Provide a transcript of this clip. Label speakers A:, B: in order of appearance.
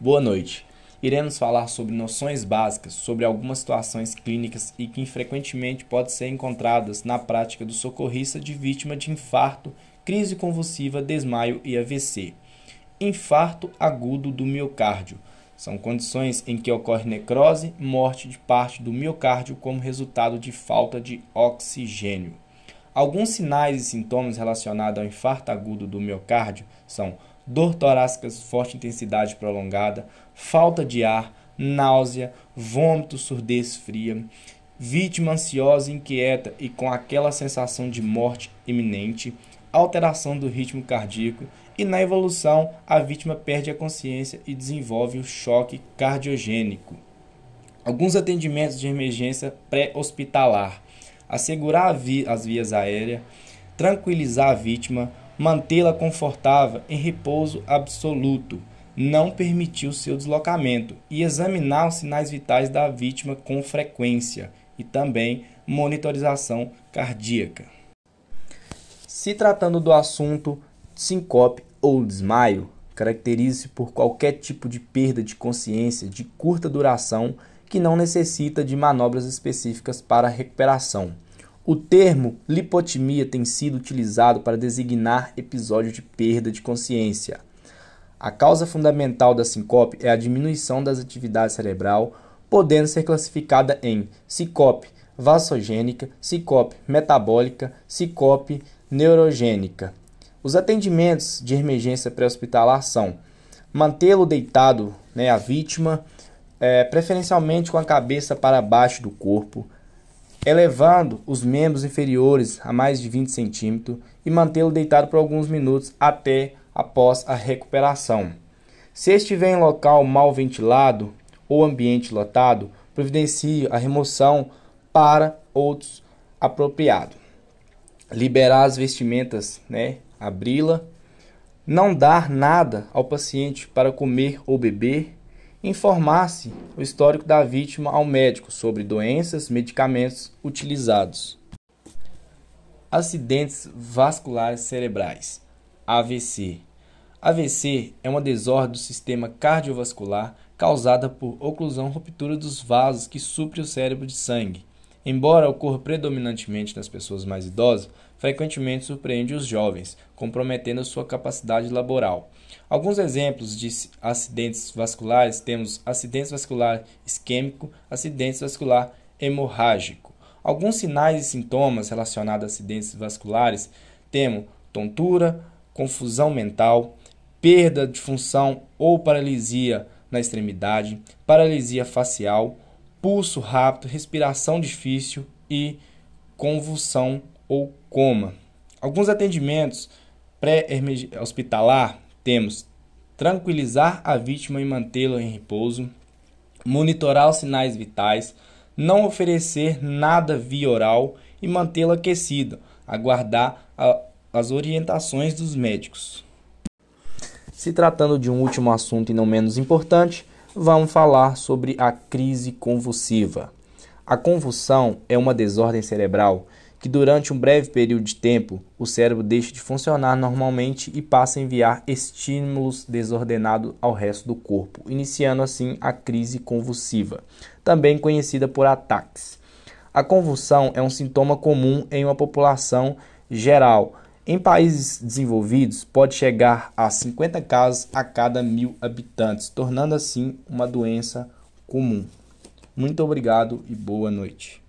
A: Boa noite. Iremos falar sobre noções básicas sobre algumas situações clínicas e que frequentemente podem ser encontradas na prática do socorrista de vítima de infarto, crise convulsiva, desmaio e AVC. Infarto agudo do miocárdio são condições em que ocorre necrose, morte de parte do miocárdio como resultado de falta de oxigênio. Alguns sinais e sintomas relacionados ao infarto agudo do miocárdio são dor torácica forte intensidade prolongada, falta de ar, náusea, vômito, surdez fria, vítima ansiosa, inquieta e com aquela sensação de morte iminente, alteração do ritmo cardíaco e na evolução a vítima perde a consciência e desenvolve o choque cardiogênico. Alguns atendimentos de emergência pré-hospitalar: assegurar as vias aéreas, tranquilizar a vítima, mantê-la confortável em repouso absoluto, não permitir o seu deslocamento e examinar os sinais vitais da vítima com frequência e também monitorização cardíaca. Se tratando do assunto sincope ou desmaio, caracterize-se por qualquer tipo de perda de consciência de curta duração que não necessita de manobras específicas para recuperação o termo lipotimia tem sido utilizado para designar episódio de perda de consciência. A causa fundamental da sincope é a diminuição das atividades cerebral, podendo ser classificada em sincope vasogênica, sincope metabólica, sincope neurogênica. Os atendimentos de emergência pré-hospitalar são mantê-lo deitado, né, a vítima, é, preferencialmente com a cabeça para baixo do corpo, elevando os membros inferiores a mais de 20 centímetros e mantê-lo deitado por alguns minutos até após a recuperação. Se estiver em local mal ventilado ou ambiente lotado, providencie a remoção para outros apropriado. Liberar as vestimentas, né? Abri-la. Não dar nada ao paciente para comer ou beber informar-se o histórico da vítima ao médico sobre doenças, medicamentos utilizados. Acidentes vasculares cerebrais AVC. AVC é uma desordem do sistema cardiovascular causada por oclusão ruptura dos vasos que suprem o cérebro de sangue. Embora ocorra predominantemente nas pessoas mais idosas, frequentemente surpreende os jovens, comprometendo sua capacidade laboral. Alguns exemplos de acidentes vasculares temos acidente vascular isquêmico, acidente vascular hemorrágico. Alguns sinais e sintomas relacionados a acidentes vasculares temos tontura, confusão mental, perda de função ou paralisia na extremidade, paralisia facial, pulso rápido, respiração difícil e convulsão ou coma. Alguns atendimentos pré-hospitalar temos tranquilizar a vítima e mantê-la em repouso, monitorar os sinais vitais, não oferecer nada via oral e mantê-la aquecida, aguardar a, as orientações dos médicos. Se tratando de um último assunto e não menos importante, vamos falar sobre a crise convulsiva. A convulsão é uma desordem cerebral que durante um breve período de tempo o cérebro deixa de funcionar normalmente e passa a enviar estímulos desordenados ao resto do corpo, iniciando assim a crise convulsiva, também conhecida por ataques. A convulsão é um sintoma comum em uma população geral. Em países desenvolvidos, pode chegar a 50 casos a cada mil habitantes, tornando assim uma doença comum. Muito obrigado e boa noite.